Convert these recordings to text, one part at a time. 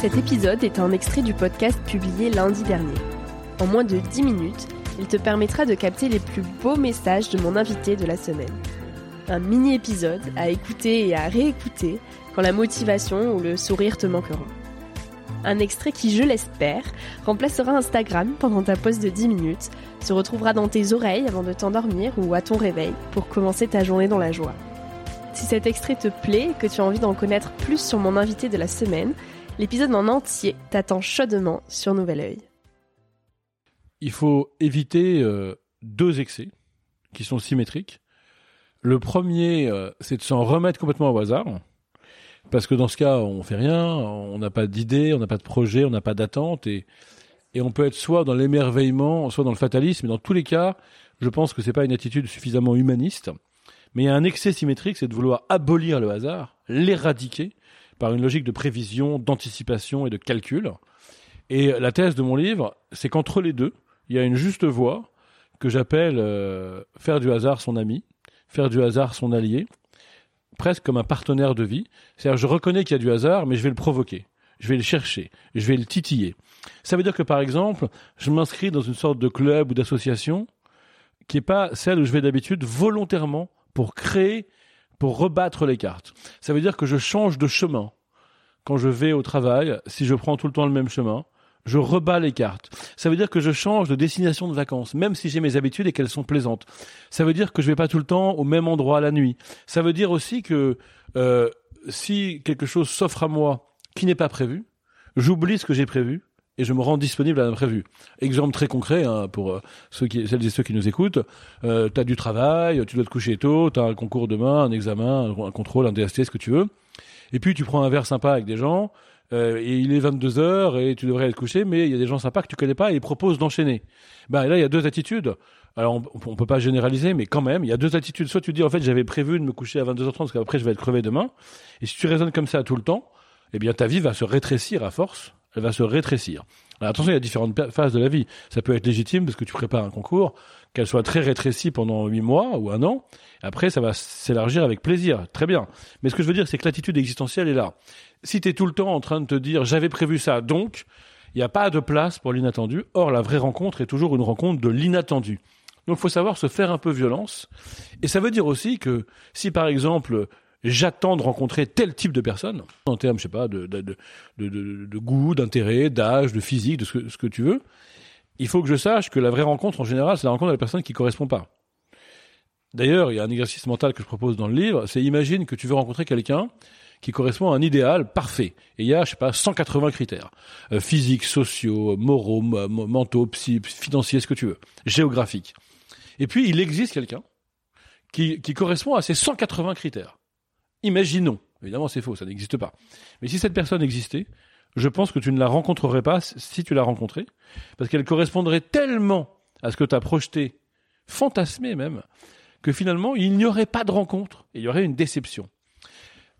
Cet épisode est un extrait du podcast publié lundi dernier. En moins de 10 minutes, il te permettra de capter les plus beaux messages de mon invité de la semaine. Un mini-épisode à écouter et à réécouter quand la motivation ou le sourire te manqueront. Un extrait qui, je l'espère, remplacera Instagram pendant ta pause de 10 minutes, se retrouvera dans tes oreilles avant de t'endormir ou à ton réveil pour commencer ta journée dans la joie. Si cet extrait te plaît et que tu as envie d'en connaître plus sur mon invité de la semaine, L'épisode en entier t'attend chaudement sur Nouvel Oeil. Il faut éviter euh, deux excès qui sont symétriques. Le premier, euh, c'est de s'en remettre complètement au hasard. Parce que dans ce cas, on fait rien, on n'a pas d'idée, on n'a pas de projet, on n'a pas d'attente et, et on peut être soit dans l'émerveillement, soit dans le fatalisme. Et dans tous les cas, je pense que c'est pas une attitude suffisamment humaniste. Mais il y a un excès symétrique, c'est de vouloir abolir le hasard, l'éradiquer par une logique de prévision, d'anticipation et de calcul. Et la thèse de mon livre, c'est qu'entre les deux, il y a une juste voie que j'appelle euh, faire du hasard son ami, faire du hasard son allié, presque comme un partenaire de vie. C'est-à-dire, je reconnais qu'il y a du hasard, mais je vais le provoquer, je vais le chercher, je vais le titiller. Ça veut dire que, par exemple, je m'inscris dans une sorte de club ou d'association qui n'est pas celle où je vais d'habitude volontairement pour créer pour rebattre les cartes. Ça veut dire que je change de chemin. Quand je vais au travail, si je prends tout le temps le même chemin, je rebats les cartes. Ça veut dire que je change de destination de vacances, même si j'ai mes habitudes et qu'elles sont plaisantes. Ça veut dire que je vais pas tout le temps au même endroit la nuit. Ça veut dire aussi que euh, si quelque chose s'offre à moi qui n'est pas prévu, j'oublie ce que j'ai prévu et je me rends disponible à l'imprévu. Exemple très concret hein, pour euh, ceux qui, celles et ceux qui nous écoutent. Euh, tu as du travail, tu dois te coucher tôt, tu as un concours demain, un examen, un contrôle, un DST, ce que tu veux. Et puis tu prends un verre sympa avec des gens, euh, et il est 22 heures et tu devrais être couché, mais il y a des gens sympas que tu connais pas et ils proposent d'enchaîner. Ben là, il y a deux attitudes. Alors on, on, peut pas généraliser, mais quand même, il y a deux attitudes. Soit tu dis en fait j'avais prévu de me coucher à 22h30 parce qu'après je vais être crevé demain. Et si tu raisonnes comme ça tout le temps, eh bien ta vie va se rétrécir à force elle va se rétrécir. Alors attention, il y a différentes phases de la vie. Ça peut être légitime parce que tu prépares un concours, qu'elle soit très rétrécie pendant huit mois ou un an. Après, ça va s'élargir avec plaisir. Très bien. Mais ce que je veux dire, c'est que l'attitude existentielle est là. Si tu es tout le temps en train de te dire j'avais prévu ça, donc il n'y a pas de place pour l'inattendu. Or, la vraie rencontre est toujours une rencontre de l'inattendu. Donc il faut savoir se faire un peu violence. Et ça veut dire aussi que si par exemple j'attends de rencontrer tel type de personne, en termes, je sais pas, de, de, de, de, de goût, d'intérêt, d'âge, de physique, de ce que, ce que tu veux, il faut que je sache que la vraie rencontre, en général, c'est la rencontre avec la personne qui correspond pas. D'ailleurs, il y a un exercice mental que je propose dans le livre, c'est imagine que tu veux rencontrer quelqu'un qui correspond à un idéal parfait. Et il y a, je sais pas, 180 critères. Euh, physiques, sociaux, moraux, mentaux, financiers, ce que tu veux. Géographiques. Et puis, il existe quelqu'un qui, qui correspond à ces 180 critères. Imaginons. Évidemment, c'est faux, ça n'existe pas. Mais si cette personne existait, je pense que tu ne la rencontrerais pas si tu la rencontrais, parce qu'elle correspondrait tellement à ce que tu as projeté, fantasmé même, que finalement, il n'y aurait pas de rencontre, et il y aurait une déception.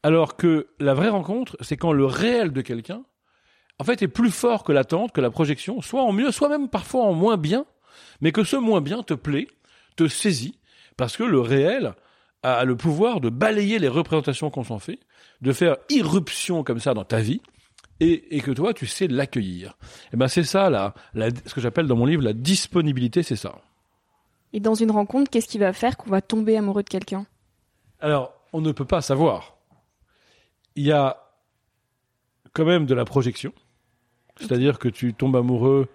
Alors que la vraie rencontre, c'est quand le réel de quelqu'un, en fait, est plus fort que l'attente, que la projection, soit en mieux, soit même parfois en moins bien, mais que ce moins bien te plaît, te saisit, parce que le réel a le pouvoir de balayer les représentations qu'on s'en fait, de faire irruption comme ça dans ta vie, et, que toi, tu sais l'accueillir. Et ben c'est ça, là, ce que j'appelle dans mon livre la disponibilité, c'est ça. Et dans une rencontre, qu'est-ce qui va faire qu'on va tomber amoureux de quelqu'un? Alors, on ne peut pas savoir. Il y a quand même de la projection, c'est-à-dire que tu tombes amoureux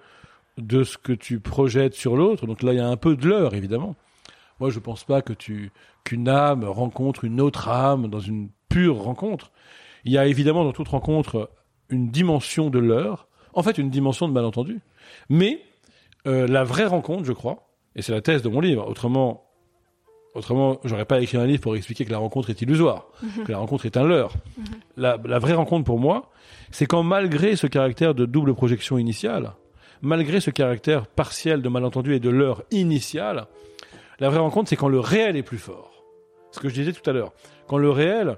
de ce que tu projettes sur l'autre. Donc là, il y a un peu de l'heure, évidemment. Moi, je ne pense pas que tu qu'une âme rencontre une autre âme dans une pure rencontre. Il y a évidemment dans toute rencontre une dimension de l'heure, en fait une dimension de malentendu. Mais euh, la vraie rencontre, je crois, et c'est la thèse de mon livre, autrement, autrement, j'aurais pas écrit un livre pour expliquer que la rencontre est illusoire, mhm. que la rencontre est un leurre. Mhm. la, la vraie rencontre pour moi, c'est quand malgré ce caractère de double projection initiale, malgré ce caractère partiel de malentendu et de l'heure initiale, la vraie rencontre, c'est quand le réel est plus fort. Ce que je disais tout à l'heure. Quand le réel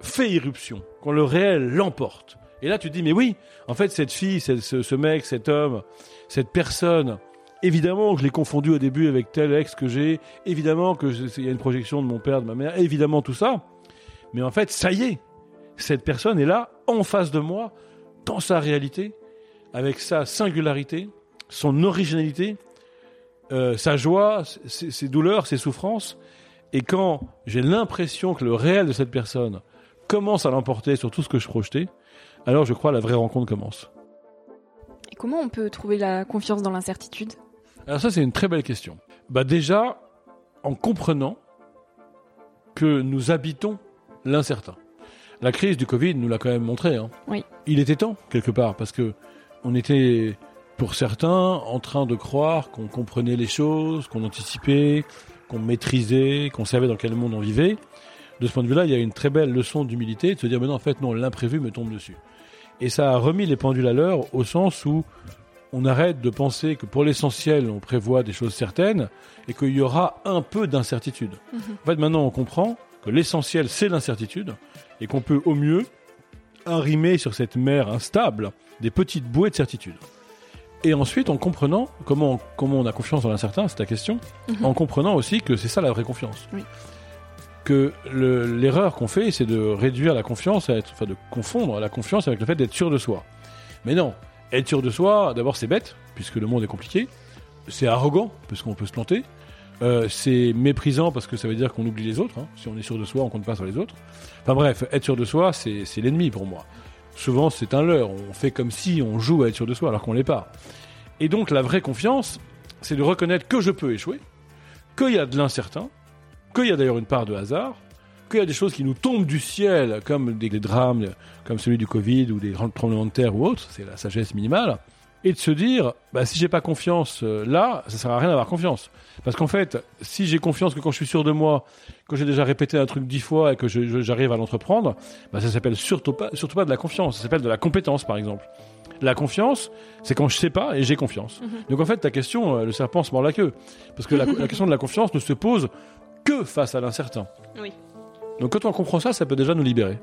fait irruption, quand le réel l'emporte. Et là, tu te dis, mais oui, en fait, cette fille, ce, ce mec, cet homme, cette personne, évidemment que je l'ai confondu au début avec tel ex que j'ai, évidemment que il y a une projection de mon père, de ma mère, évidemment tout ça. Mais en fait, ça y est, cette personne est là, en face de moi, dans sa réalité, avec sa singularité, son originalité, euh, sa joie, ses, ses douleurs, ses souffrances. Et quand j'ai l'impression que le réel de cette personne commence à l'emporter sur tout ce que je projetais, alors je crois la vraie rencontre commence. Et comment on peut trouver la confiance dans l'incertitude? Alors ça c'est une très belle question. Bah déjà en comprenant que nous habitons l'incertain. La crise du Covid nous l'a quand même montré. Hein. Oui. Il était temps quelque part parce que on était pour certains en train de croire qu'on comprenait les choses, qu'on anticipait, qu'on maîtrisait, qu'on savait dans quel monde on vivait. De ce point de vue-là, il y a une très belle leçon d'humilité de se dire mais non en fait non l'imprévu me tombe dessus. Et ça a remis les pendules à l'heure au sens où on arrête de penser que pour l'essentiel, on prévoit des choses certaines et qu'il y aura un peu d'incertitude. Mhm. En fait, maintenant, on comprend que l'essentiel, c'est l'incertitude et qu'on peut au mieux arrimer sur cette mer instable des petites bouées de certitude. Et ensuite, en comprenant comment, comment on a confiance dans l'incertain, c'est ta question, mhm. en comprenant aussi que c'est ça la vraie confiance. Que l'erreur qu'on fait, c'est de réduire la confiance, à être, enfin de confondre la confiance avec le fait d'être sûr de soi. Mais non, être sûr de soi, d'abord c'est bête, puisque le monde est compliqué. C'est arrogant, parce qu'on peut se planter. Euh, c'est méprisant parce que ça veut dire qu'on oublie les autres. Hein. Si on est sûr de soi, on compte pas sur les autres. Enfin bref, être sûr de soi, c'est l'ennemi pour moi. Souvent, c'est un leurre. On fait comme si on joue à être sûr de soi alors qu'on l'est pas. Et donc, la vraie confiance, c'est de reconnaître que je peux échouer, qu'il y a de l'incertain, qu'il y a d'ailleurs une part de hasard, qu'il y a des choses qui nous tombent du ciel, comme des, drames, comme celui du Covid ou des tremblements de terre ou autres, c'est la sagesse minimale, et de se dire, bah, si j'ai pas confiance euh, là, ça sert à rien d'avoir confiance. Parce qu'en fait, si j'ai confiance que quand je suis sûr de moi, que j'ai déjà répété un truc dix fois et que j'arrive à l'entreprendre, bah, ça s'appelle surtout pas, surtout pas de la confiance, ça s'appelle de la compétence, par exemple. La confiance, c'est quand je sais pas et j'ai confiance. Mhm. Donc en fait, ta question, euh, le serpent se mord la queue. Parce que la, la question de la confiance ne se pose que face à l'incertain. Oui. Donc quand on comprend ça, ça peut déjà nous libérer.